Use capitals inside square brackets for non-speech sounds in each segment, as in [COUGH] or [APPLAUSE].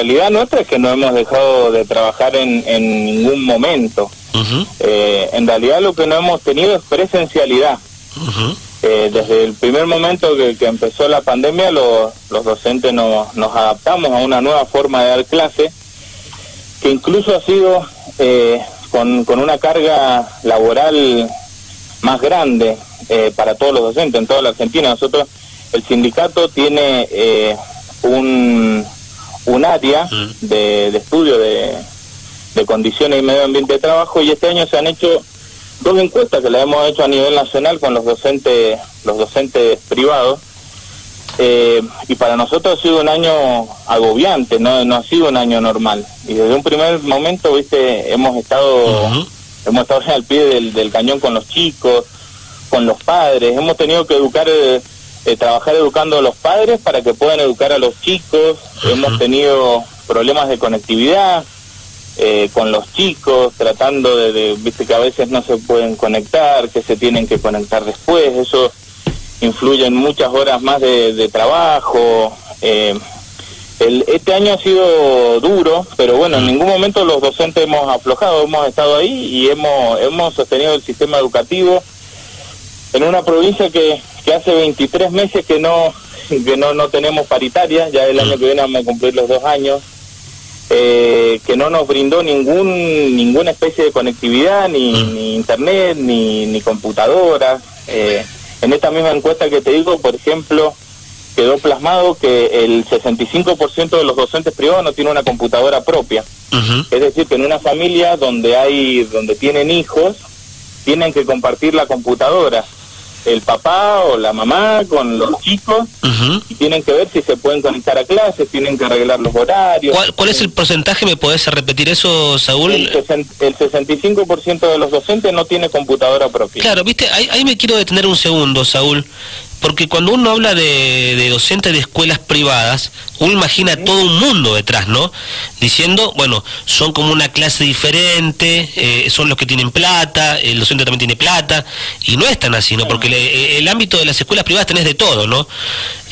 realidad nuestra es que no hemos dejado de trabajar en, en ningún momento. Eh, en realidad lo que no hemos tenido es presencialidad. Eh, desde el primer momento que, empezó la pandemia, los docentes nos, nos adaptamos a una nueva forma de dar clase, que incluso ha sido eh, con, con una carga laboral más grande para todos los docentes en toda la Argentina. Nosotros, el sindicato tiene un, un área de, de estudio de, de condiciones y medio ambiente de trabajo y este año se han hecho dos encuestas que las hemos hecho a nivel nacional con los docentes los docentes privados. Eh, y para nosotros ha sido un año agobiante no no ha sido un año normal. Y desde un primer momento viste hemos estado hemos estado al pie del, del, cañón con los chicos con los padres. Hemos tenido que educar eh, eh, trabajar educando a los padres para que puedan educar a los chicos. Hemos tenido problemas de conectividad eh, con los chicos, tratando de, viste que a veces no se pueden conectar, que se tienen que conectar después, eso influye en muchas horas más de, trabajo. Eh, el, este año ha sido duro, pero bueno, en ningún momento los docentes hemos aflojado, hemos estado ahí y hemos, hemos sostenido el sistema educativo en una provincia que, que hace 23 meses que no que no, no tenemos paritaria, ya el año que viene vamos a cumplir los dos años, eh, que no nos brindó ningún ninguna especie de conectividad, ni, mm. internet, ni, ni computadora. Eh, en esta misma encuesta que te digo, por ejemplo, quedó plasmado que el 65% de los docentes privados no tiene una computadora propia. Es decir, que en una familia donde hay donde tienen hijos, tienen que compartir la computadora el papá o la mamá con los chicos y tienen que ver si se pueden conectar a clases, tienen que arreglar los horarios. ¿Cuál, es el porcentaje? ¿Me podés repetir eso, Saúl? El, el 65% de los docentes no tiene computadora propia. Claro, viste, ahí, ahí me quiero detener un segundo, Saúl porque cuando uno habla de, de docentes de escuelas privadas, uno imagina todo un mundo detrás, ¿no? Diciendo, bueno, son como una clase diferente, eh, son los que tienen plata, el docente también tiene plata, y no es tan así, ¿no? Porque eh, el ámbito de las escuelas privadas tenés de todo, ¿no?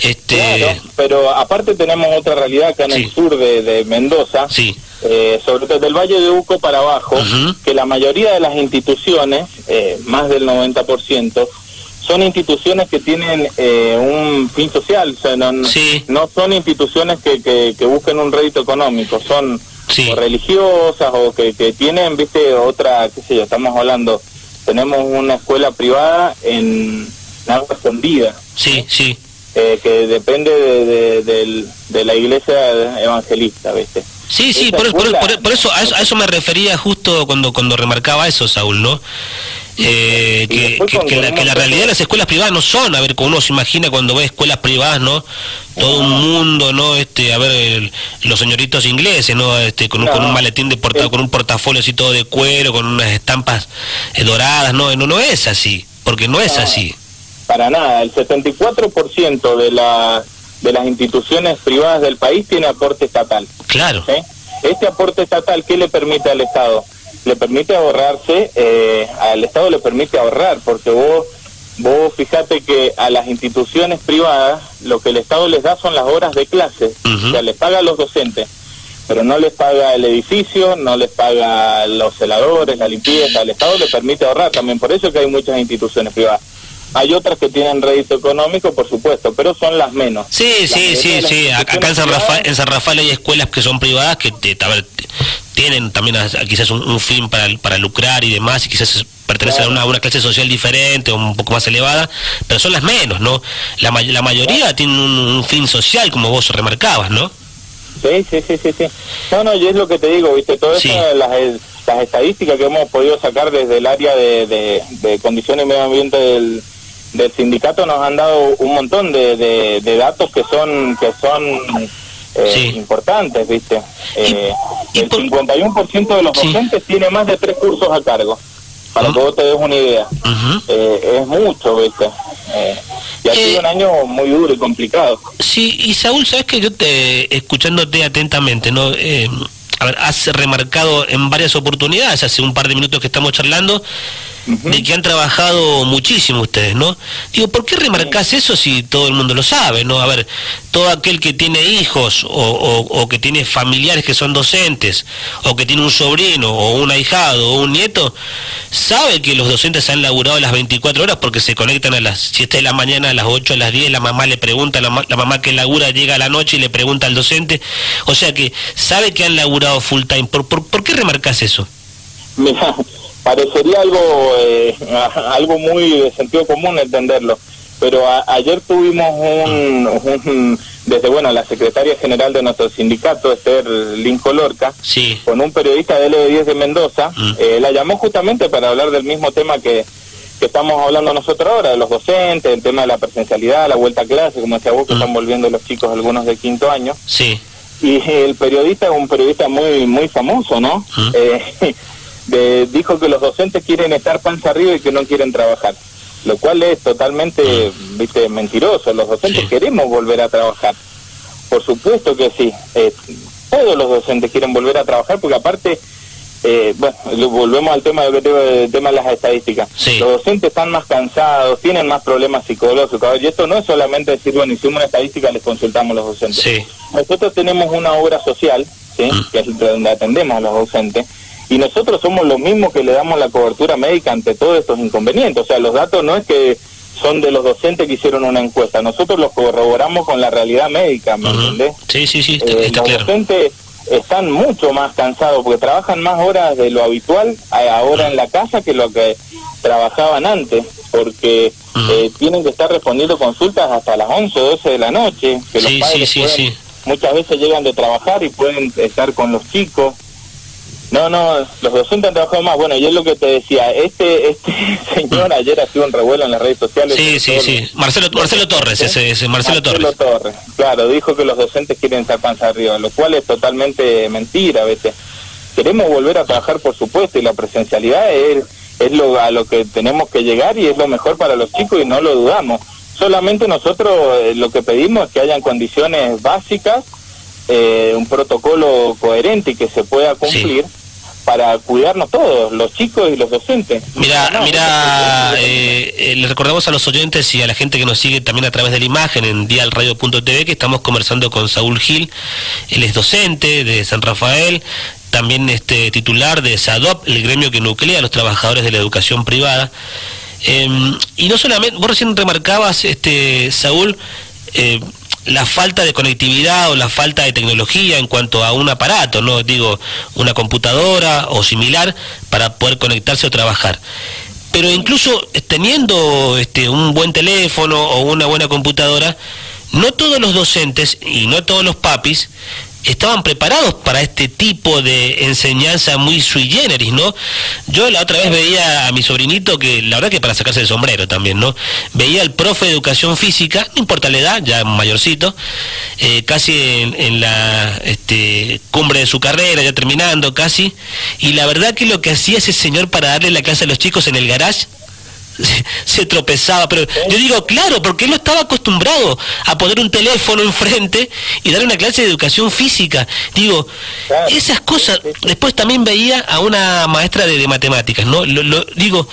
Este... Claro, pero aparte tenemos otra realidad acá en el sur de, Mendoza, sí. Eh, sobre todo del Valle de Uco para abajo, que la mayoría de las instituciones, más del 90%, son instituciones que tienen eh, un fin social, o sea, no, son instituciones que, que, busquen un rédito económico, son religiosas o que, que tienen, viste, otra, qué sé yo, estamos hablando, tenemos una escuela privada en agua escondida. Sí, sí. Eh, que depende de, de, la iglesia evangelista, ¿viste? Sí, sí, por, por, eso, a eso, a eso me refería justo cuando, cuando remarcaba eso, Saúl, ¿no? Eh, que, que, la, realidad de las escuelas privadas no son, a ver, como uno se imagina cuando ve escuelas privadas, ¿no? Todo un mundo, ¿no? Este, a ver, los señoritos ingleses, ¿no? Este, con un, con un maletín de porta, con un portafolio así todo de cuero, con unas estampas eh, doradas, ¿no? No, no es así, porque no es así. Para nada, el 74% de, la, de las instituciones privadas del país tiene aporte estatal. Claro. ¿Eh? Este aporte estatal, ¿qué le permite al Estado? Le permite ahorrarse, eh, al Estado le permite ahorrar, porque vos, vos fíjate que a las instituciones privadas lo que el Estado les da son las horas de clase, o sea, les paga a los docentes, pero no les paga el edificio, no les paga los celadores, la limpieza, el Estado le permite ahorrar también, por eso que hay muchas instituciones privadas. Hay otras que tienen rédito económico, por supuesto, pero son las menos. Sí, sí, sí, sí. Acá en San, Rafael, en San Rafael hay escuelas que son privadas que te, tienen también quizás un, fin para, para lucrar y demás, y quizás pertenecen a, una, clase social diferente o un poco más elevada, pero son las menos, ¿no? La, la mayoría tienen un, fin social, como vos remarcabas, ¿no? Sí, sí, sí, sí, sí. No, no, y es lo que te digo, ¿viste? Todas las, las estadísticas que hemos podido sacar desde el área de, de, condiciones y medio ambiente del, del sindicato nos han dado un montón de, de, datos que son que son eh, importantes, ¿viste? Eh, el 51% de los docentes tiene más de tres cursos a cargo, para que vos te des una idea. eh, es mucho, ¿viste? Eh, y ha sido un año muy duro y complicado. Sí, y Saúl, sabes que yo te, escuchándote atentamente, ¿no? a ver, has remarcado en varias oportunidades, hace un par de minutos que estamos charlando, de que han trabajado muchísimo ustedes, ¿no? Digo, ¿por qué remarcás eso si todo el mundo lo sabe, ¿no? A ver, todo aquel que tiene hijos o, que tiene familiares que son docentes, o que tiene un sobrino o un ahijado o un nieto, sabe que los docentes han laburado las 24 horas porque se conectan a las 7 de la mañana, a las 8, a las 10, la mamá le pregunta, la, la mamá que labura llega a la noche y le pregunta al docente, o sea que sabe que han laburado full time. ¿Por, por, qué remarcas eso? Mira, parecería algo, eh, [LAUGHS] algo muy de sentido común entenderlo, pero ayer tuvimos un, desde bueno la secretaria general de nuestro sindicato, Esther Lincoln Lorca, sí. con un periodista de L10 de Mendoza, mm. eh, la llamó justamente para hablar del mismo tema que, que estamos hablando nosotros ahora, de los docentes, el tema de la presencialidad, la vuelta a clase, como decía vos, que mm. están volviendo los chicos algunos de quinto año. Sí. Y el periodista es un periodista muy muy famoso, ¿no? Mm. Eh, [LAUGHS] dijo que los docentes quieren estar panza arriba y que no quieren trabajar, lo cual es totalmente viste mentiroso. Los docentes queremos volver a trabajar, por supuesto que sí. Eh, todos los docentes quieren volver a trabajar porque aparte, eh, bueno, volvemos al tema de, tema de las estadísticas. Los docentes están más cansados, tienen más problemas psicológicos. Y esto no es solamente decir, bueno, hicimos una estadística, les consultamos a los docentes. Nosotros tenemos una obra social, ¿sí? Mm. que es donde atendemos a los docentes, y nosotros somos los mismos que le damos la cobertura médica ante todos estos inconvenientes. O sea, los datos no es que son de los docentes que hicieron una encuesta, nosotros los corroboramos con la realidad médica, ¿me entendés? Sí, sí, sí, eh, los docentes están mucho más cansados porque trabajan más horas de lo habitual ahora en la casa que lo que trabajaban antes, porque eh, tienen que estar respondiendo consultas hasta las 11 o 12 de la noche, que los padres muchas veces llegan de trabajar y pueden estar con los chicos. No, no, los docentes han trabajado más. Bueno, y es lo que te decía, este este [LAUGHS] señor ayer ha sido un revuelo en las redes sociales. Sí, sí, sí. Marcelo, Marcelo Torres, ese, ese Marcelo, Marcelo Torres. Claro, dijo que los docentes quieren estar panza arriba, lo cual es totalmente mentira a veces. Queremos volver a trabajar, por supuesto, y la presencialidad es, es lo, a lo que tenemos que llegar y es lo mejor para los chicos y no lo dudamos. Solamente nosotros eh, lo que pedimos es que hayan condiciones básicas, eh, un protocolo coherente y que se pueda cumplir para cuidarnos todos, los chicos y los docentes. Mira, mira, eh, eh, le recordamos a los oyentes y a la gente que nos sigue también a través de la imagen en dialradio.tv que estamos conversando con Saúl Gil, él es docente de San Rafael, también este titular de SADOP, el gremio que nuclea a los trabajadores de la educación privada. Em, y no solamente, vos recién remarcabas, este Saúl, eh, la falta de conectividad o la falta de tecnología en cuanto a un aparato, no digo una computadora o similar para poder conectarse o trabajar. Pero incluso teniendo este, un buen teléfono o una buena computadora, no todos los docentes y no todos los papis estaban preparados para este tipo de enseñanza muy sui generis, ¿no? Yo la otra vez veía a mi sobrinito que, la verdad que para sacarse el sombrero también, ¿no? Veía al profe de educación física, no importa la edad, ya mayorcito, eh, casi en, la este, cumbre de su carrera, ya terminando casi, y la verdad que lo que hacía ese señor para darle la clase a los chicos en el garage, [LAUGHS] se tropezaba, pero yo digo, claro, porque él no estaba acostumbrado a poner un teléfono enfrente y dar una clase de educación física. Digo, esas cosas, después también veía a una maestra de, matemáticas, ¿no? Lo, digo,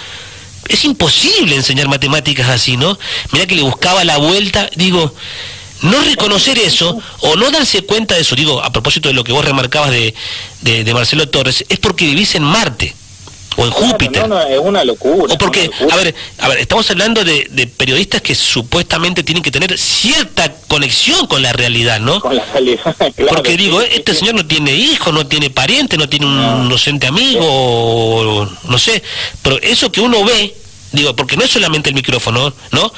es imposible enseñar matemáticas así, ¿no? Mira que le buscaba la vuelta, digo, no reconocer eso o no darse cuenta de eso, digo, a propósito de lo que vos remarcabas de, de Marcelo Torres, es porque vivís en Marte o en Júpiter. No, es una locura. O porque, a ver, a ver, estamos hablando de, periodistas que supuestamente tienen que tener cierta conexión con la realidad, ¿no? Con la realidad, [LAUGHS] Porque digo, este señor no tiene hijos, no tiene pariente, no tiene un docente amigo, no sé, pero eso que uno ve, digo, porque no es solamente el micrófono, ¿no?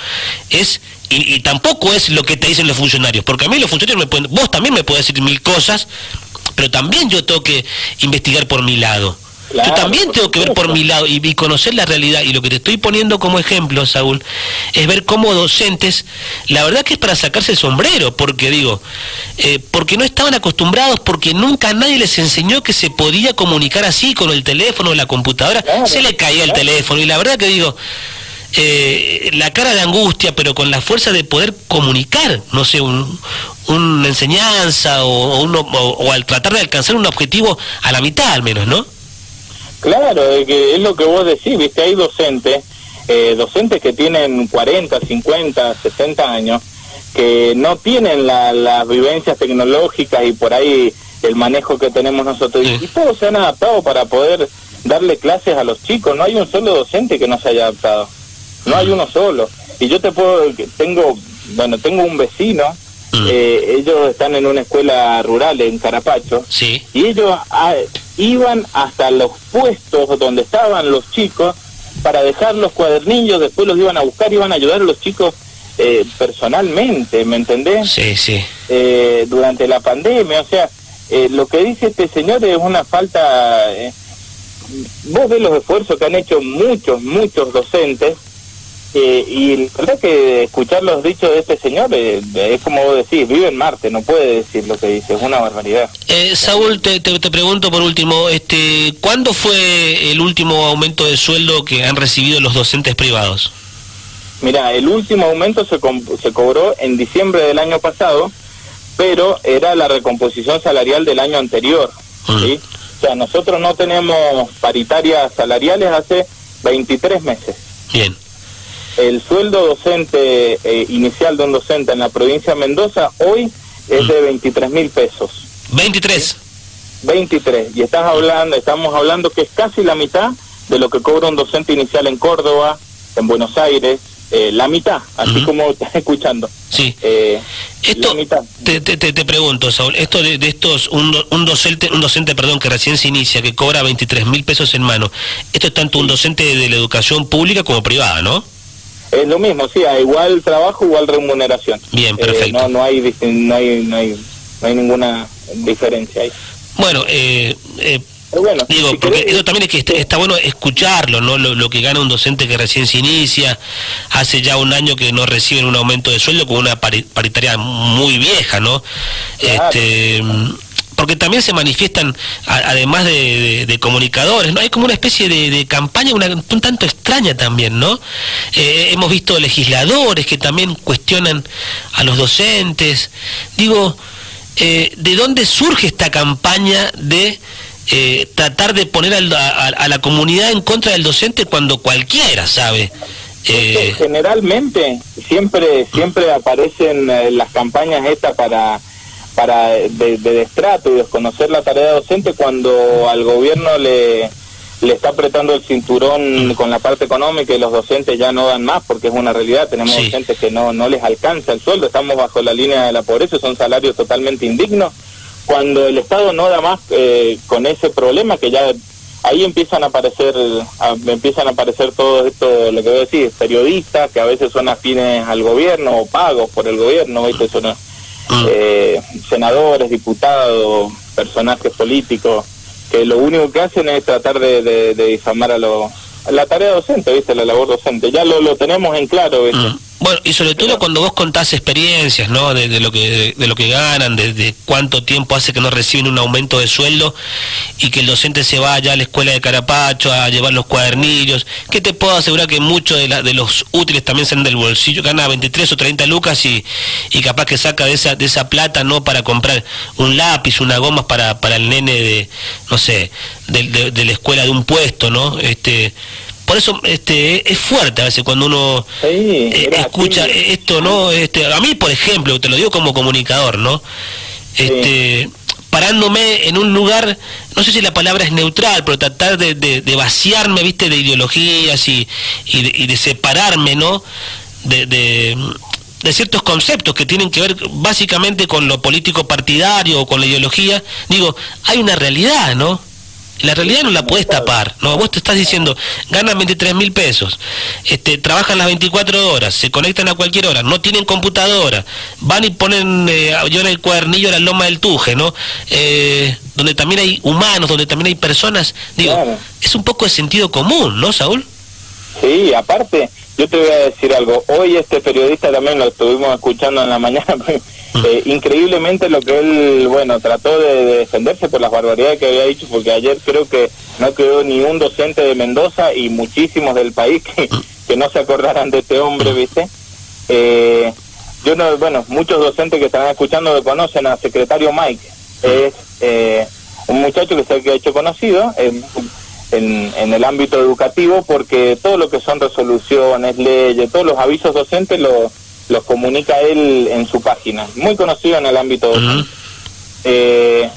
Es y, y, tampoco es lo que te dicen los funcionarios, porque a mí los funcionarios me pueden, vos también me puedes decir mil cosas, pero también yo tengo que investigar por mi lado. Yo también tengo que ver por mi lado y, conocer la realidad. Y lo que te estoy poniendo como ejemplo, Saúl, es ver cómo docentes, la verdad que es para sacarse el sombrero, porque digo, eh, porque no estaban acostumbrados, porque nunca nadie les enseñó que se podía comunicar así con el teléfono o la computadora. se le caía el teléfono y la verdad que digo, eh, la cara de angustia, pero con la fuerza de poder comunicar, no sé, una enseñanza o, uno, o al tratar de alcanzar un objetivo a la mitad al menos, ¿no? Claro, es, que es lo que vos decís, viste, hay docentes, eh, docentes que tienen 40, 50, 60 años, que no tienen las vivencias tecnológicas y por ahí el manejo que tenemos nosotros. Y todos se han adaptado para poder darle clases a los chicos. No hay un solo docente que no se haya adaptado. No hay uno solo. Y yo te puedo, tengo, bueno, tengo un vecino, mm. eh, ellos están en una escuela rural en Carapacho, sí. y ellos ah, iban hasta los puestos donde estaban los chicos para dejar los cuadernillos, después los iban a buscar, iban a ayudar a los chicos eh, personalmente, ¿me entendés? Sí, sí. Eh, durante la pandemia, o sea, eh, lo que dice este señor es una falta... Eh, vos ves los esfuerzos que han hecho muchos, muchos docentes eh, y la verdad que escuchar los dichos de este señor es como vos decís, vive en Marte, no puede decir lo que dice, es una barbaridad. Saúl, te, te, pregunto por último, este, ¿cuándo fue el último aumento de sueldo que han recibido los docentes privados? Mira, el último aumento se, se cobró en diciembre del año pasado, pero era la recomposición salarial del año anterior. ¿sí? O sea, nosotros no tenemos paritarias salariales hace 23 meses. Bien. El sueldo docente eh, inicial de un docente en la provincia de Mendoza hoy es de 23 mil pesos. 23. 23. Y estás hablando, estamos hablando que es casi la mitad de lo que cobra un docente inicial en Córdoba, en Buenos Aires, eh, la mitad, así como estás escuchando. Sí. Eh, esto, Te, te, te, pregunto, Saúl, esto de, estos, un, un, docente, un docente perdón, que recién se inicia, que cobra 23 mil pesos en mano, esto es tanto un docente de la educación pública como privada, ¿no? Es lo mismo, sí, a igual trabajo, igual remuneración. Bien, eh, perfecto. no, no, hay, no, hay, no, hay, no hay ninguna diferencia ahí. Bueno, eh, eh bueno, Digo, porque eso también es que está, bueno escucharlo, ¿no? Lo, que gana un docente que recién se inicia, hace ya un año que no reciben un aumento de sueldo con una paritaria muy vieja, ¿no? Este, porque también se manifiestan, además de, comunicadores, ¿no? Hay como una especie de, campaña un tanto extraña también, ¿no? Eh, hemos visto legisladores que también cuestionan a los docentes. Digo, eh, ¿de dónde surge esta campaña de eh, tratar de poner a, la comunidad en contra del docente cuando cualquiera sabe. Eh, generalmente siempre siempre aparecen eh, las campañas estas para para de, destrato y desconocer la tarea docente cuando al gobierno le le está apretando el cinturón con la parte económica y los docentes ya no dan más porque es una realidad, tenemos docentes que no, no les alcanza el sueldo, estamos bajo la línea de la pobreza, son salarios totalmente indignos cuando el Estado no da más eh, con ese problema que ya ahí empiezan a aparecer empiezan a aparecer todo esto lo que voy a decir periodistas que a veces son afines al gobierno o pagos por el gobierno ¿viste? son. Eh, senadores diputados personajes políticos que lo único que hacen es tratar de, de, difamar a los la tarea docente viste la labor docente. Ya lo, lo tenemos en claro ¿viste? Bueno, y sobre todo cuando vos contás experiencias, ¿no? De, lo que de, lo que ganan, de, cuánto tiempo hace que no reciben un aumento de sueldo y que el docente se vaya a la escuela de Carapacho a llevar los cuadernillos. ¿Qué te puedo asegurar que muchos de, de los útiles también salen del bolsillo? Gana 23 o 30 lucas y, y capaz que saca de esa de esa plata, ¿no? Para comprar un lápiz, una goma para, para el nene de, no sé, de, de la escuela de un puesto, ¿no? Este por eso este es fuerte a veces cuando uno eh, escucha esto no este a mí por ejemplo te lo digo como comunicador no este parándome en un lugar no sé si la palabra es neutral pero tratar de, de, vaciarme viste de ideologías y, y, de, separarme no de, de de ciertos conceptos que tienen que ver básicamente con lo político partidario o con la ideología, digo, hay una realidad, ¿no? La realidad no la puedes tapar, ¿no? Vos te estás diciendo, ganan 23 mil pesos, este, trabajan las 24 horas, se conectan a cualquier hora, no tienen computadora, van y ponen, eh, yo en el cuadernillo la loma del tuje, ¿no? Eh, donde también hay humanos, donde también hay personas, digo, es un poco de sentido común, ¿no, Saúl? Sí, aparte, yo te voy a decir algo, hoy este periodista también lo estuvimos escuchando en la mañana, [LAUGHS] Eh, increíblemente lo que él, bueno, trató de, defenderse por las barbaridades que había dicho, porque ayer creo que no quedó ni un docente de Mendoza y muchísimos del país que, no se acordaran de este hombre, ¿viste? Eh, yo no, bueno, muchos docentes que están escuchando lo conocen al secretario Mike, es eh, un muchacho que se ha hecho conocido, en, en, el ámbito educativo porque todo lo que son resoluciones, leyes, todos los avisos docentes lo, los comunica él en su página. Muy conocido en el ámbito docente. eh,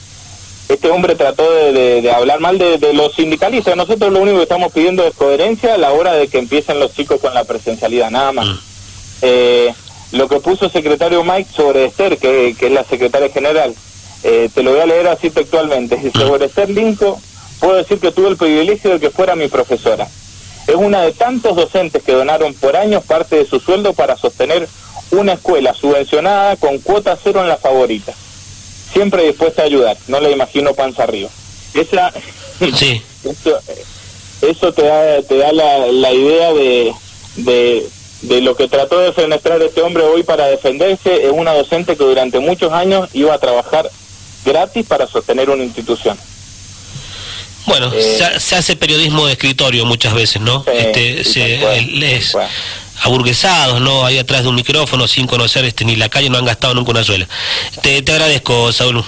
este hombre trató de, de, hablar mal de, de, los sindicalistas. Nosotros lo único que estamos pidiendo es coherencia a la hora de que empiecen los chicos con la presencialidad, nada más. Eh, lo que puso el secretario Mike sobre Esther, que, que es la secretaria general, eh, te lo voy a leer así textualmente. Sobre Esther Linco, puedo decir que tuve el privilegio de que fuera mi profesora. Es una de tantos docentes que donaron por años parte de su sueldo para sostener una escuela subvencionada con cuota cero en la favorita. Siempre dispuesta a ayudar, no le imagino panza arriba. Esa, sí. [LAUGHS] eso, eso te da, te da la, la idea de, de, de lo que trató de fenestrar este hombre hoy para defenderse. Es una docente que durante muchos años iba a trabajar gratis para sostener una institución. Bueno, eh, se, se, hace periodismo de escritorio muchas veces, ¿no? Sí, este, se, cual, aburguesados, ¿no? Ahí atrás de un micrófono, sin conocer este ni la calle, no han gastado nunca una suela. Te, te agradezco, Saúl.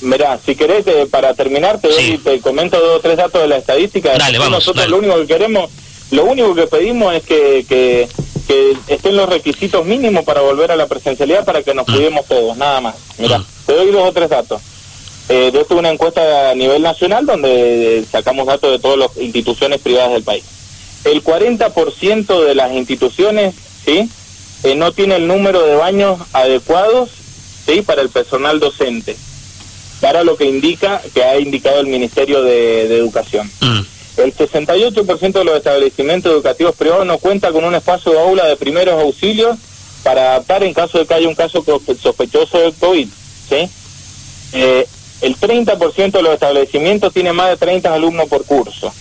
Mirá, si querés, eh, para terminar, te, doy, te comento dos o tres datos de la estadística. Dale, vamos, Nosotros dale. lo único que queremos, lo único que pedimos es que, que, que estén los requisitos mínimos para volver a la presencialidad para que nos Mm. cuidemos todos, nada más. Mirá, Mm. te doy dos o tres datos. Eh, de esto una encuesta a nivel nacional donde eh, sacamos datos de todas las instituciones privadas del país. El 40% de las instituciones, ¿sí? Eh, no tiene el número de baños adecuados, ¿sí? Para el personal docente. Para lo que indica, que ha indicado el Ministerio de, de Educación. Mm. El 68% de los establecimientos educativos privados no cuenta con un espacio de aula de primeros auxilios para adaptar en caso de que haya un caso sospechoso de COVID, ¿sí? Eh, el 30% de los establecimientos tiene más de 30 alumnos por curso.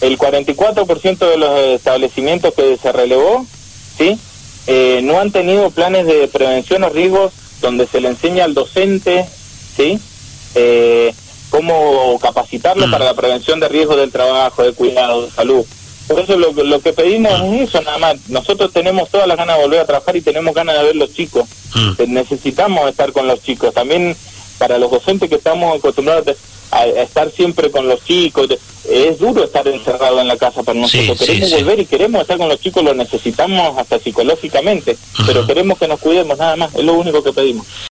El 44% de los establecimientos que se relevó, ¿sí? Eh, no han tenido planes de prevención o riesgos donde se le enseña al docente, ¿sí? Eh, cómo capacitarlo Mm. para la prevención de riesgos del trabajo, de cuidado, de salud. Por eso lo, lo que pedimos es eso nada más. Nosotros tenemos todas las ganas de volver a trabajar y tenemos ganas de ver los chicos. Mm. Eh, Necesitamos estar con los chicos. También para los docentes que estamos acostumbrados a, a estar siempre con los chicos, es duro estar encerrado en la casa para nosotros. Sí, queremos sí, sí. volver y queremos estar con los chicos, lo necesitamos hasta psicológicamente, pero queremos que nos cuidemos nada más. Es lo único que pedimos.